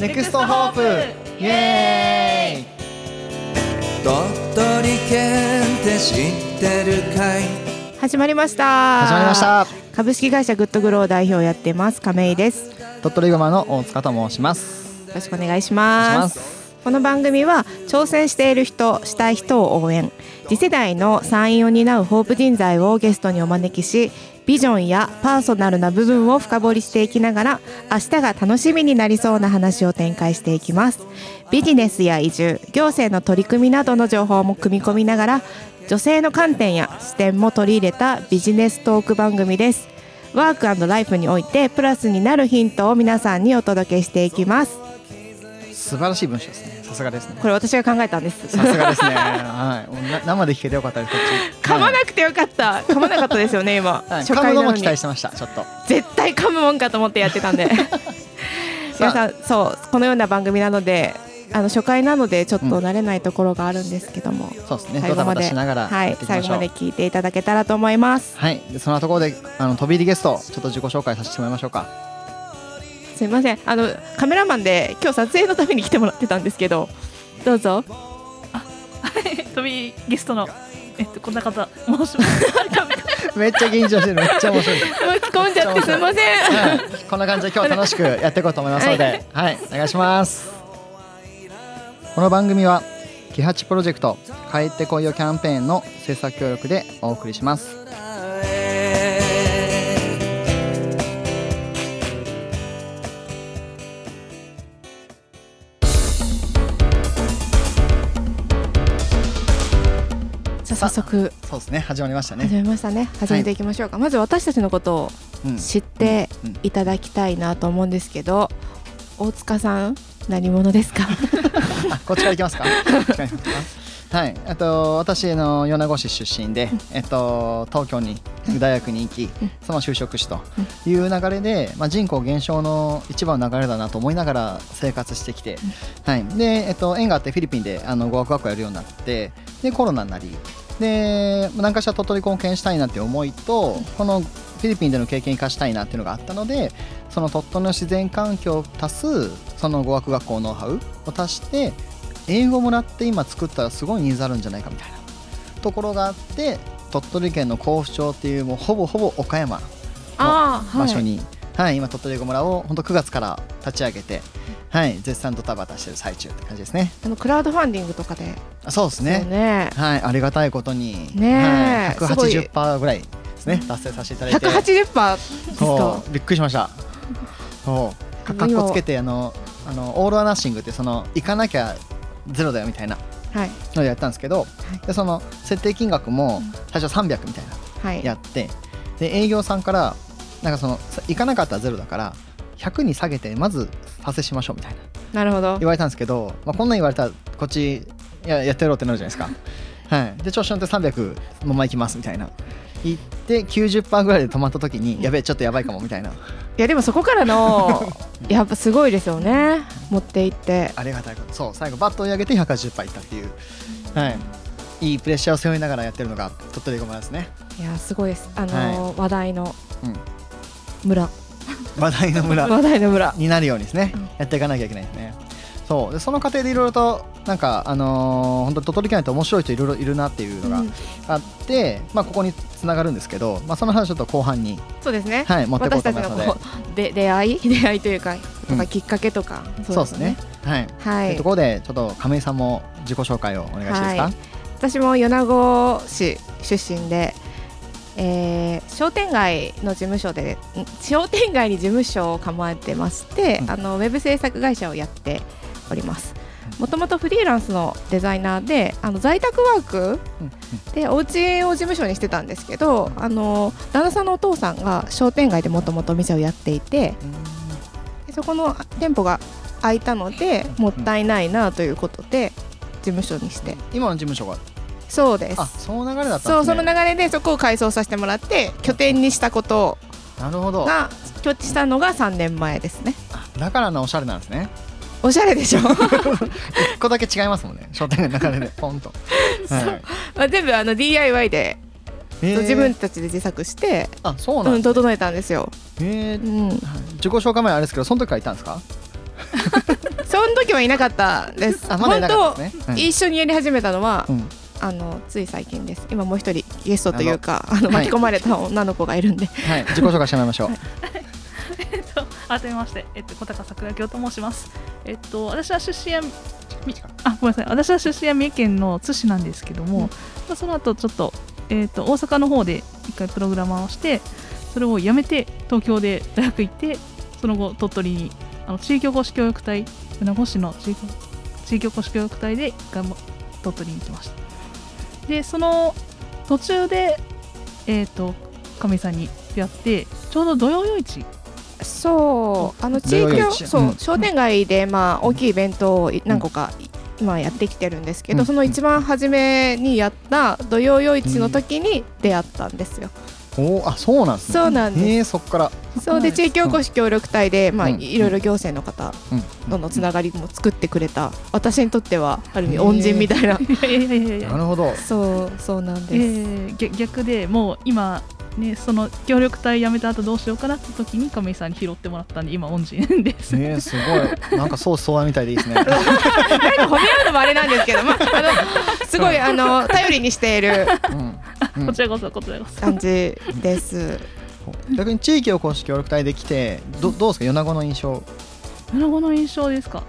Next Hope イエーイ鳥取県って知ってるかい？始まりました。始まりました。株式会社グッドグロー代表をやってます亀井です。鳥取熊の大塚と申します。よろしくお願いしますこの番組は挑戦している人したい人を応援。次世代の山陰を担うホープ人材をゲストにお招きしビジョンやパーソナルな部分を深掘りしていきながら明日が楽しみになりそうな話を展開していきます。ビジネスや移住行政の取り組みなどの情報も組み込みながら女性の観点や視点も取り入れたビジネストーク番組です。ワークライフにおいてプラスになるヒントを皆さんにお届けしていきます。素晴らしい文章ですね。さすがですね。これ私が考えたんです。さすがですね。はい。生で聞けてよかったです噛まなくてよかった。噛まなかったですよね今、はい。初回なのに。期待してましたちょっと。絶対噛むもんかと思ってやってたんで。皆さんそうこのような番組なのであの初回なのでちょっと慣れないところがあるんですけども、そうですね。最後までしながらやはい最後まで聞いていただけたらと思います。はい。でそんなところであの飛び入りゲストちょっと自己紹介させてもらいましょうかすいません。あのカメラマンで今日撮影のために来てもらってたんですけどどうぞ。飛びゲストのえっとこんな方申します。めっちゃ緊張してる。めっちゃ面白い。もう突っ込んじゃってすいません。はい、こんな感じで今日は楽しくやっていこうと思いますので、はい、お願いします。この番組はキハチプロジェクト帰ってこいよキャンペーンの制作協力でお送りします。早速。そうですね、始まりました始ね。めましたね。始めていきましょうか、まず私たちのことをうん、知っていただきたいなと思うんですけど大塚さん何者ですか？あ、こっちから行きますか？はい、あと私の米子市出身で、えっと東京に大学に行き、その就職しという流れで、まあ人口減少の一番の流れだなと思いながら生活してきて、はい、でえっと縁があってフィリピンであの語学学校やるようになって、でコロナになり、で何かしら鳥取貢献したいなっていう思いと、このフィリピンでの経験生かしたいなっていうのがあったので、その鳥取の自然環境を足すその語学学校ノウハウを足して英語もらって今作ったらすごいニーズあるんじゃないかみたいな。ところがあって鳥取県の甲府町っていうもうほぼほぼ岡山あー場所に、はい今鳥取英語村を本当9月から立ち上げて、はい、絶賛ドタバタしてる最中って感じですね。あのクラウドファンディングとかで。あそうですね。ね。はい。ありがたいことに、ねえ。はい、すごい。180%ぐらいですね。達成させていただいて。180%ですか？そう。びっくりしました。そう。かかっこつけてあのあのオール・ア・ナッシングってその行かなきゃゼロだよみたいなはい。のでやったんですけど、でその設定金額も最初300みたいな。はい。やって。で営業さんからなんかそのさ行かなかったらゼロだから100に下げてまず達成しましょうみたいな。なるほど。言われたんですけど、まあ、こんなん言われたらこっちいややってやろうってなるじゃないですか。はい、で調子乗って300まま行きますみたいな。行って90%ぐらいで止まった時にやべえちょっとやばいかもみたいな。いやでもそこからの やっぱすごいですよね。持っていって。ありがたいこと。そう最後バットを上げて180%いったっていう、はい、いいプレッシャーを背負いながらやってるのが鳥取ごまですね、いやすごいです。あのー話題のうん、村話題の村話題の村。になるようにですね、うん。やっていかなきゃいけないですね。そう。でその過程でいろいろとなんかあのー本当に鳥取県って面白い人いろいろいるなっていうのがうん。あって、まあここにつながるんですけど、まあ、その話ちょっと後半に、そうですね。はい、持っていこう私と思いますのでで出会い？出会いというかとうん。かきっかけとかそうですね。はい、はい。というところでちょっと亀井さんも自己紹介をお願いしていいですか、はい。私も米子市出身で、えー商店街の事務所でん商店街に事務所を構えてまして、うん。あのウェブ制作会社をやっております。もともとフリーランスのデザイナーであの在宅ワークでお家を事務所にしてたんですけどあの旦那さんのお父さんが商店街でもともとお店をやっていてでそこの店舗が空いたのでもったいないなということで事務所にして。今の事務所がそうです。あその流れだったそうその流れでそこを改装させてもらって拠点にしたことなるほど。が拠地したのが3年前ですね。あだからのおしゃれなんですね。おしゃれでしょ。一個だけ違いますもんね。商店街の流れで ポンと、はい。まあ全部あの DIY で自分たちで自作して、あそううん、なんです、整えたんですよ、へー。うん、はい自己紹介前あれですけどその時からいたんですか？その時はいなかったです。あまだいなかったですね。うん。一緒にやり始めたのは、うんあのつい最近です。今もう一人ゲストというかあのはい。巻き込まれた女の子がいるんで、はい自己紹介してもらいましょう。えっと改めまして、えっと、小高桜京と申します。えっと、私は出身は、みあ、ごめんなさい。私は出身は三重県の津市なんですけども、まあ、その後ちょっと、えっと、大阪の方で一回プログラマーをして、それを辞めて、東京で大学行って、その後、鳥取に、あの地域おこし協力隊、米子市の地域地域おこし協力隊で一回も鳥取に行きました。で、その途中で、えっと、亀井さんに出会って、ちょうど土曜夜市。そうあの地域そう、うん。商店街でまあ大きいイベントをい何個か今やってきてるんですけど、うん。その一番初めにやった土曜夜市の時に出会ったんですよ。おーあそうなんですね。そうなんです。えー、そっから。そうで地域おこし協力隊でまあうん。いろいろ行政の方うん。とのつながりも作ってくれた私にとってはある意味恩人みたいな。なるほど。そうそうなんです。えー、逆逆でもう今ねその協力隊辞めた後どうしようかなって時に亀井さんに拾ってもらったんで今恩人です。えー、すごい。なんかそう相談みたいでいいですね。なんか褒め合うのもあれなんですけど、まあ、あのすごいあの頼りにしているこちらこそこちらこそ。感じです。逆に地域おこし協力隊で来てどどうですか？米子の印象米子の印象ですか？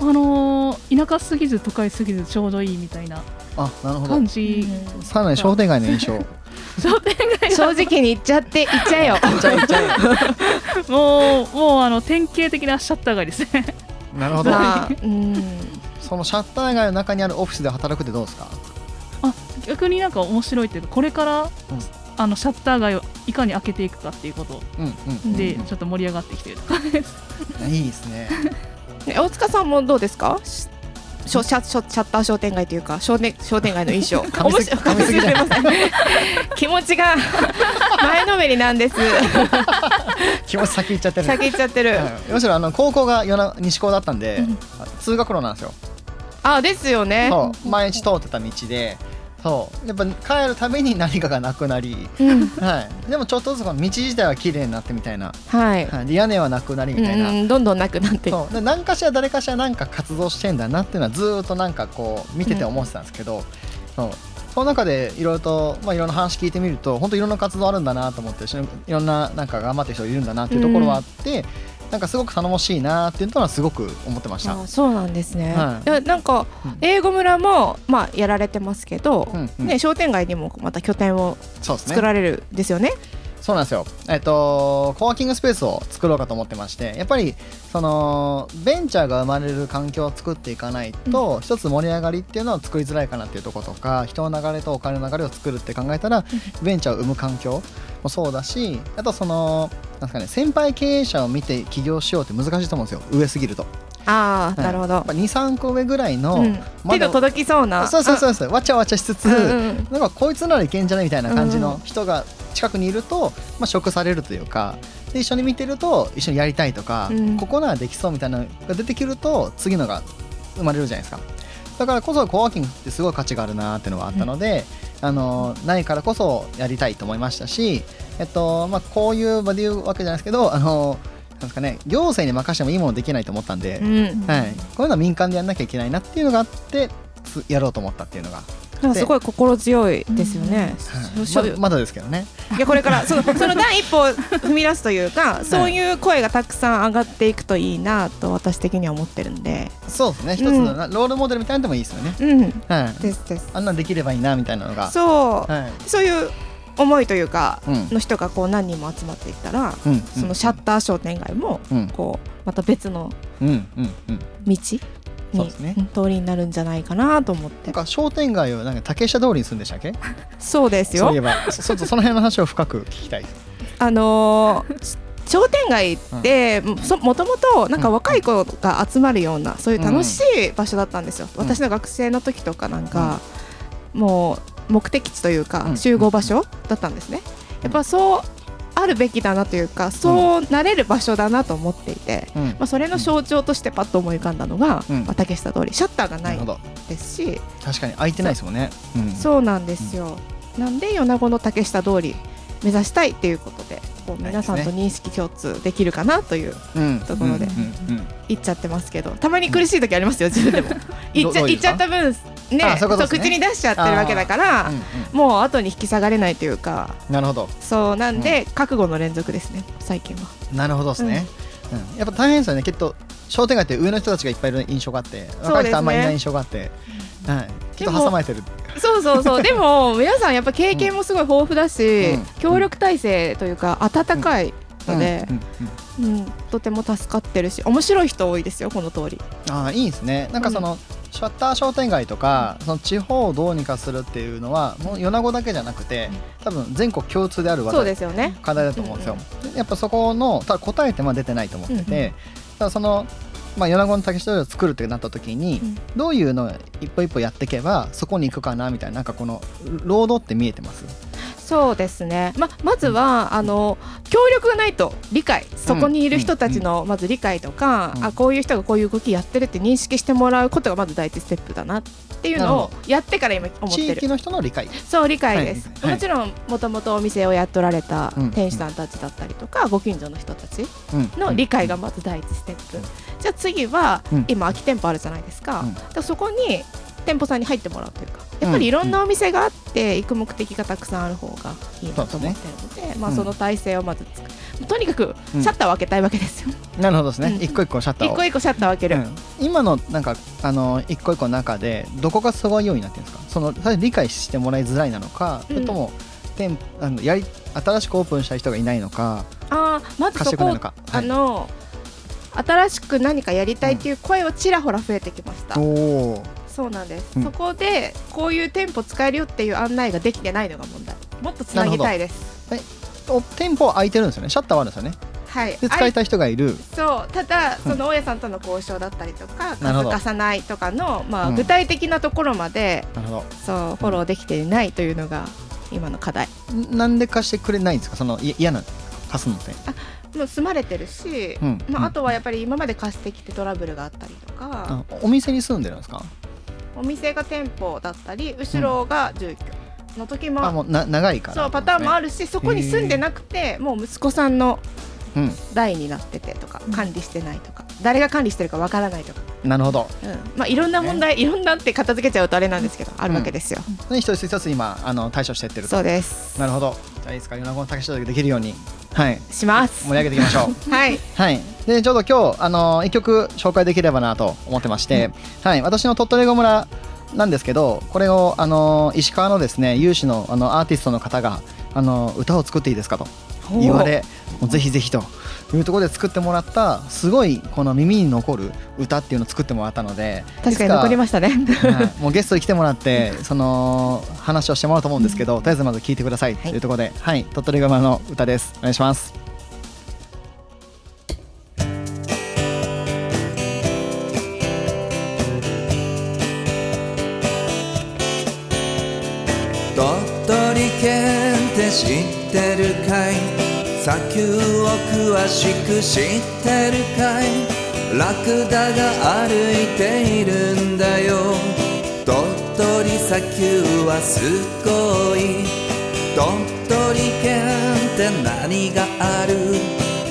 あのー田舎すぎず都会すぎずちょうどいいみたいなあなるほど感じ。さらに商店街の印象 商店街正直に言っちゃって言っちゃえよ。じゃあじゃもうもうあの典型的なシャッター街ですね。あなるほどまあ、うん、そのシャッター街の中にあるオフィスで働くってどうですか？あ逆になんか面白いっていうかこれから、あのシャッター街をいかに開けていくかっていうことうんうんでうんちょっと盛り上がってきてるとかです。いいですね え大塚さんもどうですか？しショシャシャッター商店街というか商店商店街の印象。気持ちが前のめりなんです。気持ち先行っちゃってる先行っちゃってる。はいむしろあの高校が西高だったんで、通学路なんですよあですよね。毎日通ってた道でそう。やっぱ帰るたびに何かがなくなり、うん、はい、でもちょっとずつこの道自体は綺麗になってみたいな、はい。はい、で屋根はなくなりみたいな、うん、どんどんなくなって。そう。で何かしら誰かしら何か活動してんだなっていうのはずーっとなんかこう見てて思ってたんですけど、そう。その中でいろいろと、まあ、いろんな話聞いてみると本当いろんな活動あるんだなと思ってしいろんななんか頑張ってる人いるんだなっていうところはあって、なんかすごく頼もしいなっていうのはすごく思ってました。あそうなんですね。はいなんかうん英語村もまあやられてますけど、うんうんね商店街にもまた拠点を作られるんですよね。そうなんですよ。えっと、コワーキングスペースを作ろうかと思ってまして、やっぱり、その、ベンチャーが生まれる環境を作っていかないと、一つ盛り上がりっていうのは作りづらいかなっていうところとか、人の流れとお金の流れを作るって考えたら、ベンチャーを生む環境もそうだし、あとその、なんかね、先輩経営者を見て起業しようって難しいと思うんですよ。上すぎると。ああ、はいなるほどやっ。ぱ2、3個上ぐらいの、うん、手が届きそうな。そうそうそうそう、わちゃわちゃしつつ、うんうんなんかこいつならいけんじゃないみたいな感じうんの人が近くにいると、まあ、食されるというかで一緒に見てると一緒にやりたいとか、うんここならできそうみたいなのが出てくると次のが生まれるじゃないですかだからこそコワーキングってすごい価値があるなっていうのがあったので、あのないからこそやりたいと思いましたし、えっとまあ、こういう場で言うわけじゃないですけどあのなんですかね行政に任せてもいいものできないと思ったんで、うん、はい、こういうのは民間でやんなきゃいけないなっていうのがあってつやろうと思ったっていうのがなんかすごい心強いですよね。はいしょままだですけどね。いやこれからその その第一歩を踏み出すというか、そういう声がたくさん上がっていくといいなと私的には思ってるんで。そうですね。一つうんロールモデルみたいなのでもいいですよね。うん、はい。ですです。あんなんできればいいなみたいなのが。そう、はい。そういう思いというか、うんの人がこう何人も集まっていったら、うん。そのシャッター商店街もうん。こうまた別のうん。うん。うん。道に、そうですね。うん通りになるんじゃないかなと思って。なんか商店街をなんか竹下通りにするんでしたっけ？そうですよ。そういえば、その辺の話を深く聞きたい。あのー商店街ってもともとなんか若い子が集まるようなそういう楽しい場所だったんですよ、うん。私の学生の時とかなんか、もう目的地というかうん。集合場所だったんですね。やっぱそうあるべきだなというかそうなれる場所だなと思っていて、うん。まあ、それの象徴としてパッと思い浮かんだのが、うん。まあ、竹下通り。シャッターがない。ですし。確かに空いてないですもんね。うん。そうなんですよ、なんで米子の竹下通り目指したいっていうことでこう皆さんと認識共通できるかなといううん。ところでうんうんうん言っちゃってますけどたまに苦しい時ありますよ自分でも。言っちゃどういう言っちゃった分ねあそういうね。口に出しちゃってるわけだからうんうん。もう後に引き下がれないというか。なるほど。そうなんで、覚悟の連続ですね最近は。なるほどですね、うん。やっぱ大変ですよね。きっと商店街って上の人たちがいっぱいいる印象があって若い人あんまりいない印象があって、はい、きっと挟まれてる。そうそうそう。でも 皆さんやっぱ経験もすごい豊富だし、うん。協力体制というか温かいので、うん。うん。うん。とても助かってるし面白い人多いですよこの通り。ああいいですね。なんかその、シャッター商店街とかその地方をどうにかするっていうのはもう米子だけじゃなくて多分全国共通であるそうですよね。課題だと思うんですよ、やっぱそこのただ答えてま出てないと思ってて、うんうん。そのまあ、米子の竹下通りを作るってなった時に、うん。どういうのを一歩一歩やっていけばそこに行くかなみたいななんかこのロードって見えてます？そうですね。ままずはあの協力がないと理解そこにいる人たちのまず理解とか、うん。あこういう人がこういう動きやってるって認識してもらうことがまず第一ステップだなっていうのをやってから今思ってる。地域の人の理解。そう理解です、はい。はい。もちろんもともとお店をやっとられたうん店主さんたちだったりとか、ご近所の人たちうん。の理解がまず第一ステップ、じゃあ次は、うん。今空き店舗あるじゃないですか,、そこに店舗さんに入ってもらうというかやっぱりいろんなお店があって行く目的がたくさんある方がいいなと思ってるのでまあ、うん。その体制をまず作る、とにかくうん。シャッターを開けたいわけですよ、なるほどですね、うん。一個一個シャッターを。一個一個シャッターを開ける、うん。今のなんかあの一個一個の中でどこがすごいようになってるんですか？その理解してもらいづらいなのか、それとも店あのやり新しくオープンした人がいないのかあーまずそこ貸してくれない。あの新しく何かやりたいっていう声はちらほら増えてきました、おおそうなんです、うん。そこでこういう店舗使えるよっていう案内ができてないのが問題。もっとつなぎたいです。お店舗空いてるんですよね。シャッターはあるんですよね。はい。で使いたい人がいる。そう。ただうん。その大家さんとの交渉だったりとかなるほど。数貸さないとかの、まあうん。具体的なところまでなるほそうフォローできていないというのが今の課題。どなんで貸してくれないんですか？そのい嫌な貸すのって。もう住まれてるし、うん。まあ、うん。あとはやっぱり今まで貸してきてトラブルがあったりとか、あお店に住んでるんですか？お店が店舗だったり後ろが住居の時も,、あもうな長いから。そうパターンもあるるしそこに住んでなくてもう息子さんのうん。代になっててとか管理してないとか誰が管理してるかわからないとか、なるほど。うん。まあ、いろんな問題、いろんなって片付けちゃうとあれなんですけどあるわけですよ、で一つ一つ今あの対処していってると。そうです。なるほど。じゃあいいですか米子の竹下でできるようにはい。します。盛り上げていきましょう。はい。はい、でちょうど今日あの一曲紹介できればなと思ってまして、はい、私の鳥取語村なんですけどこれをあの石川のですね有志のあのアーティストの方があの歌を作っていいですかと言われぜひぜひというところで作ってもらったすごいこの耳に残る歌っていうのを作ってもらったので確かに残りまましたね。はい、もうゲストに来てもらって その話をしてもらうと思うんですけど、とりあえずまず聞いてくださいというところで、はい、鳥取語村の歌です。お願いします。鳥取県って知ってるかい？砂丘を詳しく知ってるかい？ラクダが歩いているんだよ。鳥取砂丘はすごい。鳥取県って何がある？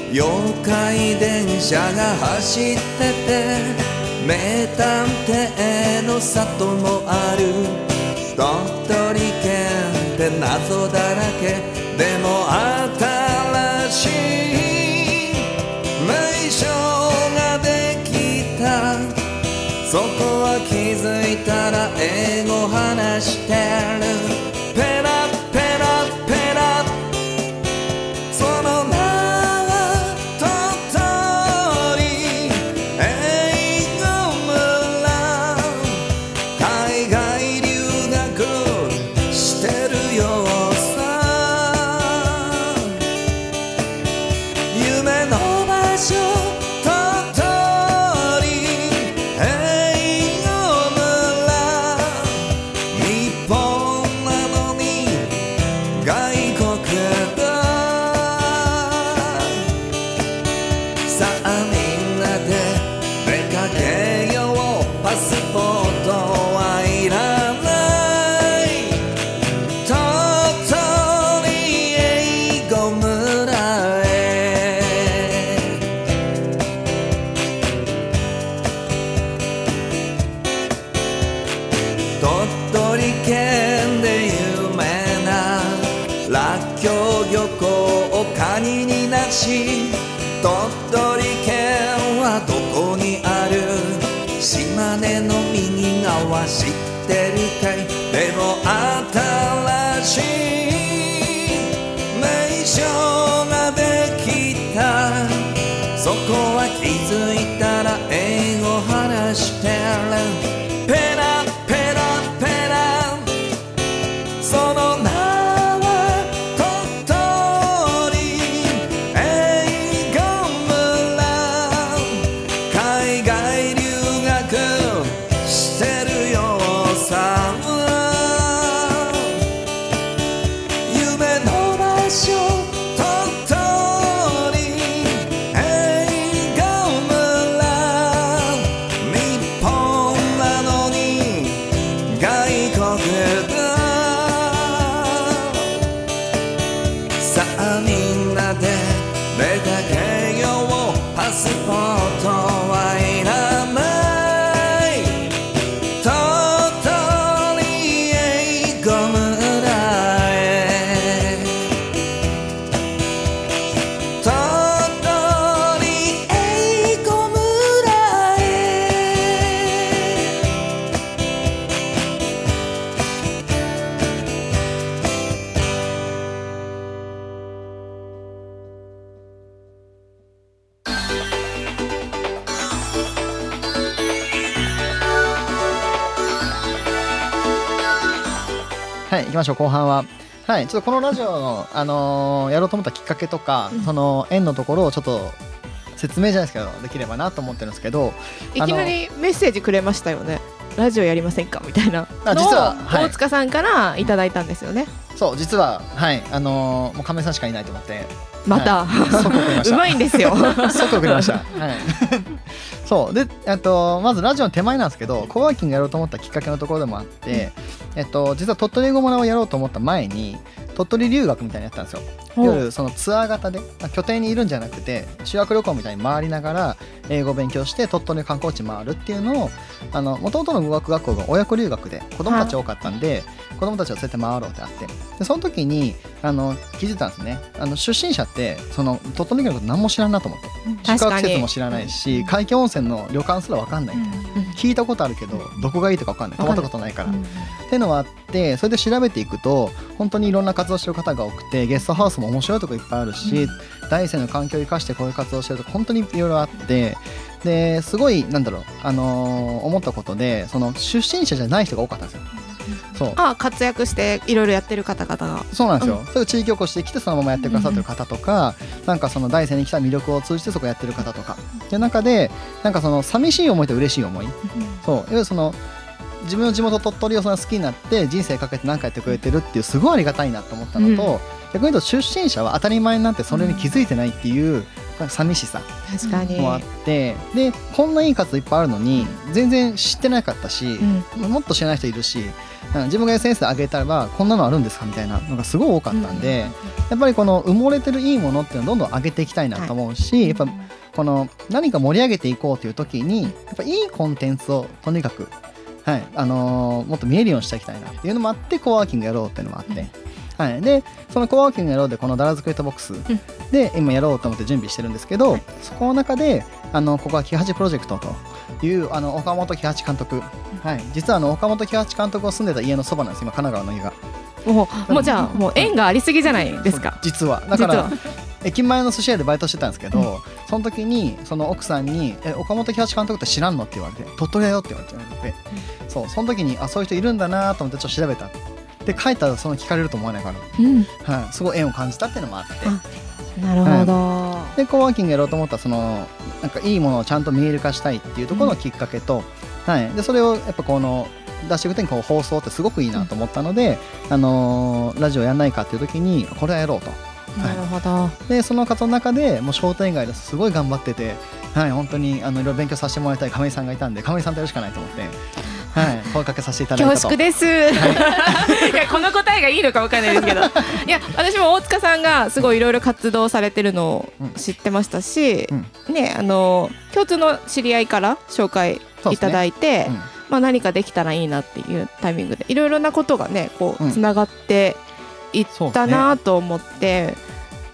妖怪電車が走ってて名探偵の里もある。鳥取県って謎だらけ。でも新たら英語話してる。気づいたら英語話してる。ペラきましょう後半は。はいちょっとこのラジオの、あのーやろうと思ったきっかけとか、その縁のところをちょっと説明じゃないですけどできればなと思ってるんですけどいきなりメッセージくれましたよね。ラジオやりませんかみたいな。あ実ははい。大塚さんからいただいたんですよね。そう実ははいあのーもう亀井さんしかいないと思ってまた、即送りましうたまいんですよ即送りました。はい。そうで、えっとまずラジオの手前なんですけど、コワーキングやろうと思ったきっかけのところでもあって、えっと実は鳥取英語村をやろうと思った前に。鳥取留学みたいなのやったんですよ。夜そのツアー型でまあ拠点にいるんじゃなくて修学旅行みたいに回りながら英語を勉強して鳥取の観光地回るっていうのをもともとの語学学校が親子留学で子供たち多かったんで、子供たちを連れて回ろうってあって。でその時にあの気づいたんですね。あの出身者ってその鳥取のこと何も知らんなと思って。宿泊施設も知らないし海峡温泉の旅館すら分かんない。みたいな、聞いたことあるけどどこがいいとか分かんない。泊まったことないから、っていうのはあってそれで調べていくと本当にいろんな活動してる方が多くてゲストハウスも面白いとこいっぱいあるし、大生の環境を生かしてこういう活動してるとこ本当にいろいろあってですごいなんだろう、あのー思ったことでその出身者じゃない人が多かったんですよ。そう。あ活躍していろいろやってる方々が。そうなんですよ、そういう地域おこししてきてそのままやってくださってる方とか、なんかその大生に来た魅力を通じてそこやってる方とかっていう中でなんかその寂しい思いと嬉しい思い。そう。いわゆるその自分の地元鳥取をその好きになって人生かけて何かやってくれてるっていうすごいありがたいなと思ったのと、逆に言うと出身者は当たり前になってそれに気づいてないっていう寂しさもあってでこんないい活動いっぱいあるのに全然知ってなかったし、もっと知らない人いるしうん自分が SNS で上げたらこんなのあるんですかみたいなのがすごい多かったんで、やっぱりこの埋もれてるいいものっていうのをどんどん上げていきたいなと思うし、やっぱこの何か盛り上げていこうという時にやっぱいいコンテンツをとにかく、はい。あのーもっと見えるようにしていきたいなっていうのもあってコワーキングやろうっていうのもあって。はい、でそのコワーキングやろうでこのダラズクエットボックス。で今やろうと思って準備してるんですけど、そこの中であのここは木八プロジェクトというあの岡本木八監督、はい、実はあの岡本木八監督が住んでた家のそばなんです今神奈川の家が。もうもうじゃあもう縁がありすぎじゃないですか。実は。だから駅前の寿司屋でバイトしてたんですけど、その時にその奥さんに「え岡本木八監督って知らんの?」って言われて「鳥取だよ」って言われて、そうその時にあそういう人いるんだなと思ってちょっと調べた。で帰ったらその聞かれると思わないから、うん。はい、すごい縁を感じたっていうのもあって。あなるほど、でコワーキングやろうと思ったらそのなんかいいものをちゃんと見える化したいっていうところのきっかけと、はい、でそれをやっぱこの出していくときにこう放送ってすごくいいなと思ったので、あのーラジオやんないかっていう時にこれはやろうと。なるほど。でその活動の中でもう商店街ですごい頑張ってて、はい、本当にあのいろいろ勉強させてもらいたい亀井さんがいたんで亀井さんとやるしかないと思って、はい、声かけさせていただいたと。恐縮です、い、やこの答えがいいのかわかんないですけど。いや私も大塚さんがすごいいろいろ活動されてるのを知ってましたし、ねあの共通の知り合いから紹介いただいて、うん。まあ、何かできたらいいなっていうタイミングでいろいろなことがねこううん。つながっていったなと思って、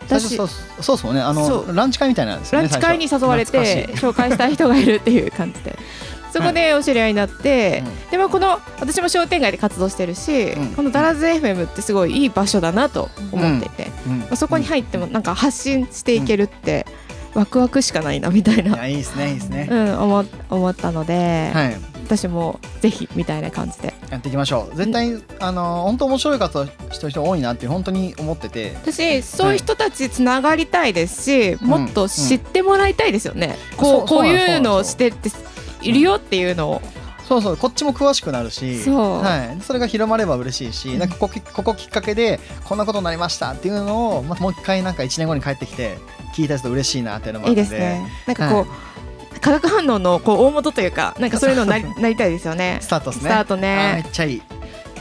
私最初そうそうそうね。あそのランチ会みたいなんですよねランチ会に誘われて紹介したい人がいるっていう感じでそこでお知り合いになって、うん。でもこの私も商店街で活動してるし、うん。このダラズ FM ってすごいいい場所だなと思っていて、うん。まあそこに入ってもなんか発信していけるってワクワクしかないなみたいいな、やいいですねいいですね、うん、思思ったので、はい。私もぜひみたいな感じで。やっていきましょう。絶対、あの本当面白い活動してる人多いなって本当に思ってて。私そういう人たちつながりたいですし、もっと知ってもらいたいですよね、ううこうそういうのをしてっているよっていうのを。そうそうこっちも詳しくなるしそう。はい、それが広まれば嬉しいし、うん。なんかここここきっかけでこんなことになりましたっていうのを、まあ、もう一回なんか1年後に帰ってきて聞いた人嬉しいなっていうのもあいいってですね。なんかこう、化学反応のこう大元というかなんかそういうのになり なりたいですよね。スタートですね。スタートあーめねっちゃいい、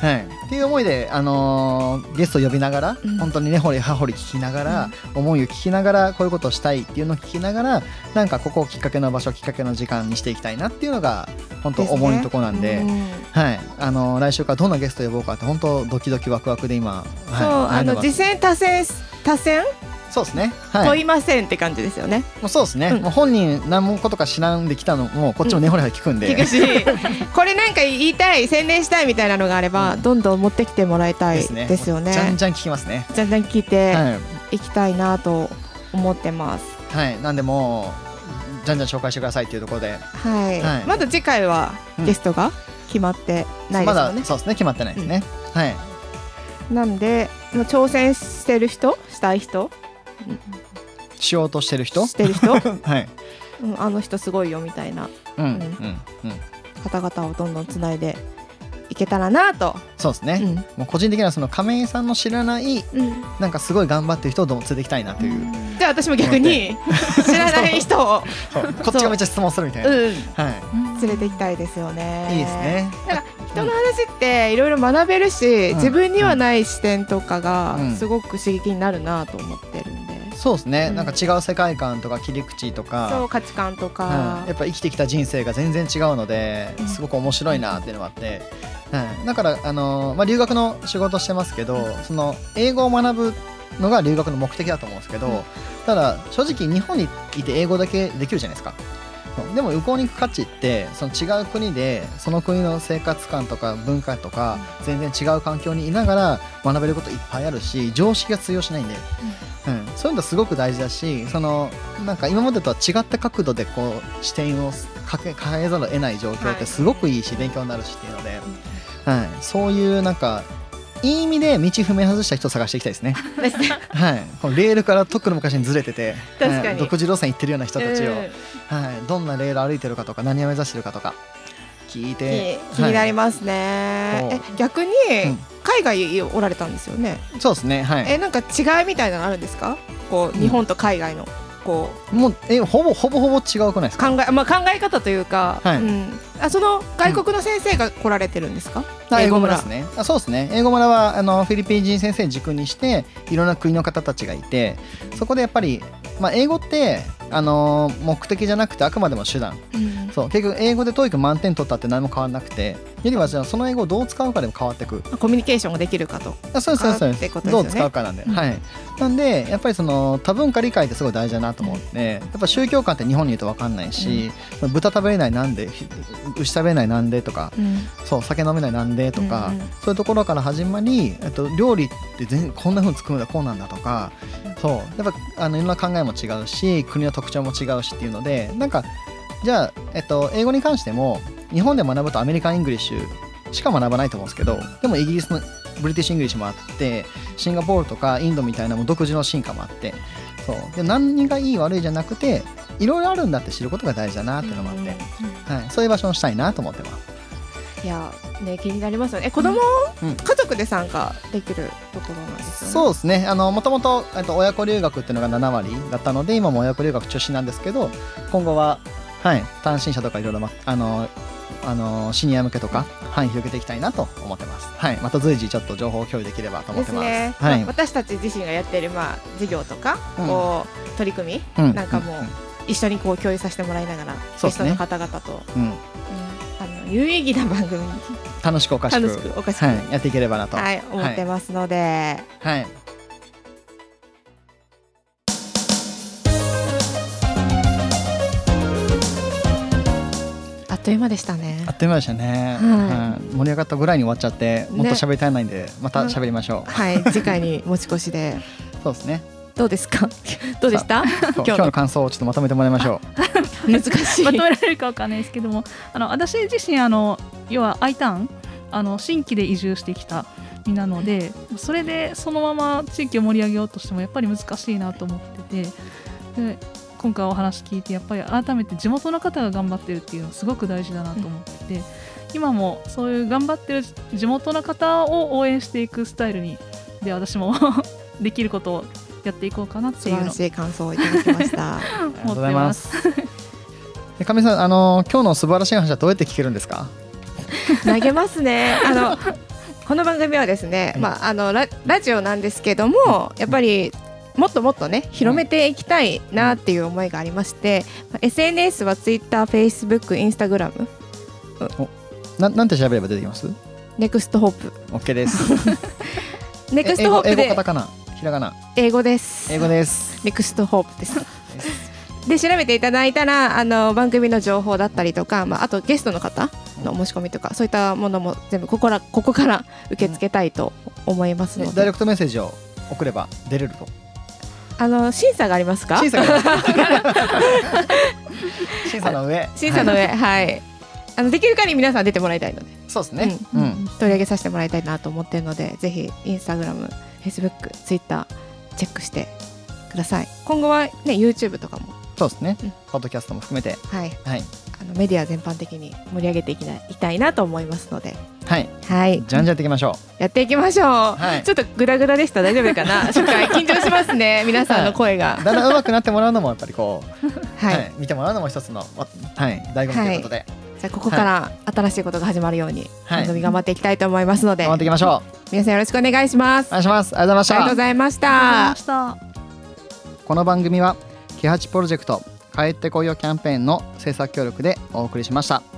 はい、っていう思いで、あのーゲストを呼びながら、うん。本当に根掘り葉掘り聞きながら、思いを聞きながらこういうことをしたいっていうのを聞きながらなんかここをきっかけの場所きっかけの時間にしていきたいなっていうのが本当思いのところなんで。うんはい、あのー来週からどんなゲスト呼ぼうかって本当ドキドキワクワクで今、はい、そうあの次戦多戦多戦そうですね。はい。問いませんって感じですよね、もうそうですね。うんもう本人何もことか知らんできたのもこっちも根掘り葉聞くんで。聞くし これなんか言いたい宣伝したいみたいなのがあれば、どんどん持ってきてもらいたいですよねじゃんじゃん聞きますね。じゃんじゃん聞いてはいきたいなと思ってますい。はい。なんでもうじゃんじゃん紹介してくださいっていうところで。はい、はいまだ次回はうんゲストが決まってないでますよねだ、そうですね決まってないですね。はい。なんで挑戦してる人したい人しようとしてる人？してる人、はい。うん、あの人すごいよみたいなうんうんんうん。方々をどんどんつないでいけたらなと、そうですね。うんもう個人的にはその亀井さんの知らないうんなんかすごい頑張ってる人をどんどん連れていきたいなという。じゃあ私も逆に知らない人を、こっちがめっちゃ質問するみたいな。うん、は連れて行きたいですよね。い。いいですね。人の話っていろいろ学べるし、うん自分にはない視点とかがうんすごく刺激になるなと思ってそうですね。うんなんか違う世界観とか切り口とか。そう価値観とか、はい、やっぱ生きてきた人生が全然違うのでうんすごく面白いなっていうのがあって、はい、だから、あのーまあ、留学の仕事してますけどその英語を学ぶのが留学の目的だと思うんですけど、うんただ正直日本にいて英語だけできるじゃないですか。でも向こうに行く価値ってその違う国でその国の生活観とか文化とか全然違う環境にいながら学べることいっぱいあるし常識が通用しないんで、うん、そういうのすごく大事だしそのなんか今までとは違った角度でこう視点をかけ変えざるを得ない状況ってすごくいいし勉強になるしっていうので、はい、そういうなんかいい意味で道踏み外した人を探していきたい ですね。はい、このレールからとっくの昔にずれてて独自路線行ってるような人たちを、うんはい、どんなレール歩いてるかとか何を目指してるかとか聞いて気気になりまますね、そうえ逆にうん。海外おられたんですよね、すそうですね。はい。えなんか違いみたいなのあるんですか？こう日本と海外のこう。もうえほぼほぼほぼ違うくないですか？考え,、まあ、考え方というか、はい。うん、あその外国の先生が来られてるんですか、あ英語村。村ですね。あそうですね。英語村はあのフィリピン人先生軸にしていろんな国の方たちがいてそこでやっぱり、まあ、英語ってあの目的じゃなくてあくまでも手段。うん。そう。結局英語で TOEIC 満点取ったって何も変わらなくてよりはじゃあその英語をどう使うかでも変わってく。コミュニケーションができるかと。あそうですそうですそうってですどう使うかなんで、うん。はい。なんでやっぱりその多文化理解ってすごい大事だなと思って、やっぱ宗教観って日本にいると分かんないし、豚食べれないなんでひ牛食べれないなんでとかうんそう酒飲めないなんでとか、うんうん。そういうところから始まり、えっと、料理って全こんな風に作るんだこうなんだとか、そう。やっぱあのいろんな考えも違うし国の特徴も違うしっていうのでなんかじゃあ、えっと、英語に関しても日本で学ぶと American English しか学ばないと思うんですけどでもイギリスの British English もあってシンガポールとかインドみたいなもう独自の進化もあってそう。で何がいい悪いじゃなくていろいろあるんだって知ることが大事だなっていうのもあって、はい、そういう場所にしたいなと思ってます。いやね気になりますよね。え子供、うん。家族で参加できるところなんですよね。そうですね。あのもともとえっと親子留学っていうのが7割だったので今も親子留学中心なんですけど今後は、はい、単身者とかいろいろまあのあのシニア向けとか範囲広げていきたいなと思ってます。はい、また随時ちょっと情報を共有できればと思ってます。ですね、はい。まあ、私たち自身がやっている、まあ、事業とか、うん。こう取り組み、うん。なんかもう、一緒にこう共有させてもらいながら、ゲストの方々と、うん、うん。うんあの有意義な番組に楽しくおかしく楽しくしく、はい、やっていければなと。はい、思ってますので、はいという間でしたね。あっという間でしたね、はい。うん盛り上がったぐらいに終わっちゃってもっと喋りたいないんで、また喋りましょう、はい。次回に持ち越しで。そうですね。どうですか？どうでした？今日の感想をちょっとまとめてもらいましょう。難しい。まとめられるかわかんないですけどもあの私自身あの要は I ターンあの新規で移住してきた身なのでそれでそのまま地域を盛り上げようとしてもやっぱり難しいなと思っててで今回お話聞いてやっぱり改めて地元の方が頑張ってるっていうのはすごく大事だなと思ってて、今もそういう頑張ってる地元の方を応援していくスタイルにで私も できることをやっていこうかなっていう素晴らしい感想をいただきました。ありがとうございます。でかみさんあの今日の素晴らしい話はどうやって聞けるんですか？投げますね。あのこの番組はですね、うんまあ、あのララジオなんですけどもやっぱりもっともっとね広めていきたいなっていう思いがありまして、まあ SNS は Twitter、Facebook、Instagram、ななんて調べれば出てきます？ネクストホープ。OK です。ネクストホープでカタカナ？ひらがな？英語です。英語です。 Next Hope です。で調べていただいたらあの番組の情報だったりとか、まあ、あとゲストの方のお申し込みとかそういったものも全部ここらここから受け付けたいと思いますので、でダイレクトメッセージを送れば出れるとあの審査がありますか？審査が審査の上。審査のはい。上はい、あのできる限り皆さん出てもらいたいので、そうですね。ううん。ん、取り上げさせてもらいたいなと思ってるのでぜひインスタグラム、フェイスブック、ツイッターチェックしてください。今後はね YouTube とかも。そうですね。うん。ポッドキャストも含めて。はい。はいあのメディア全般的に盛り上げていきないたいなと思いますので。はい。はい。じゃんじゃんやっていきましょやっていきましょう、はい。ちょっとグダグダでした大丈夫かな。初回緊張しますね。皆さんの声が。うだんだん上手くなってもらうのもやっぱりこうはい、はい。見てもらうのも一つのはい醍醐味ということで。じゃあここから新しいことが始まるようにはい。番組頑張っていきたいと思いますので、頑張っていきましょ皆さんよろしくお願いします。うお願いします。ありがとうございました。ありがとうございました。この番組は「キハチプロジェクト帰ってこいよキャンペーン」の制作協力でお送りしました。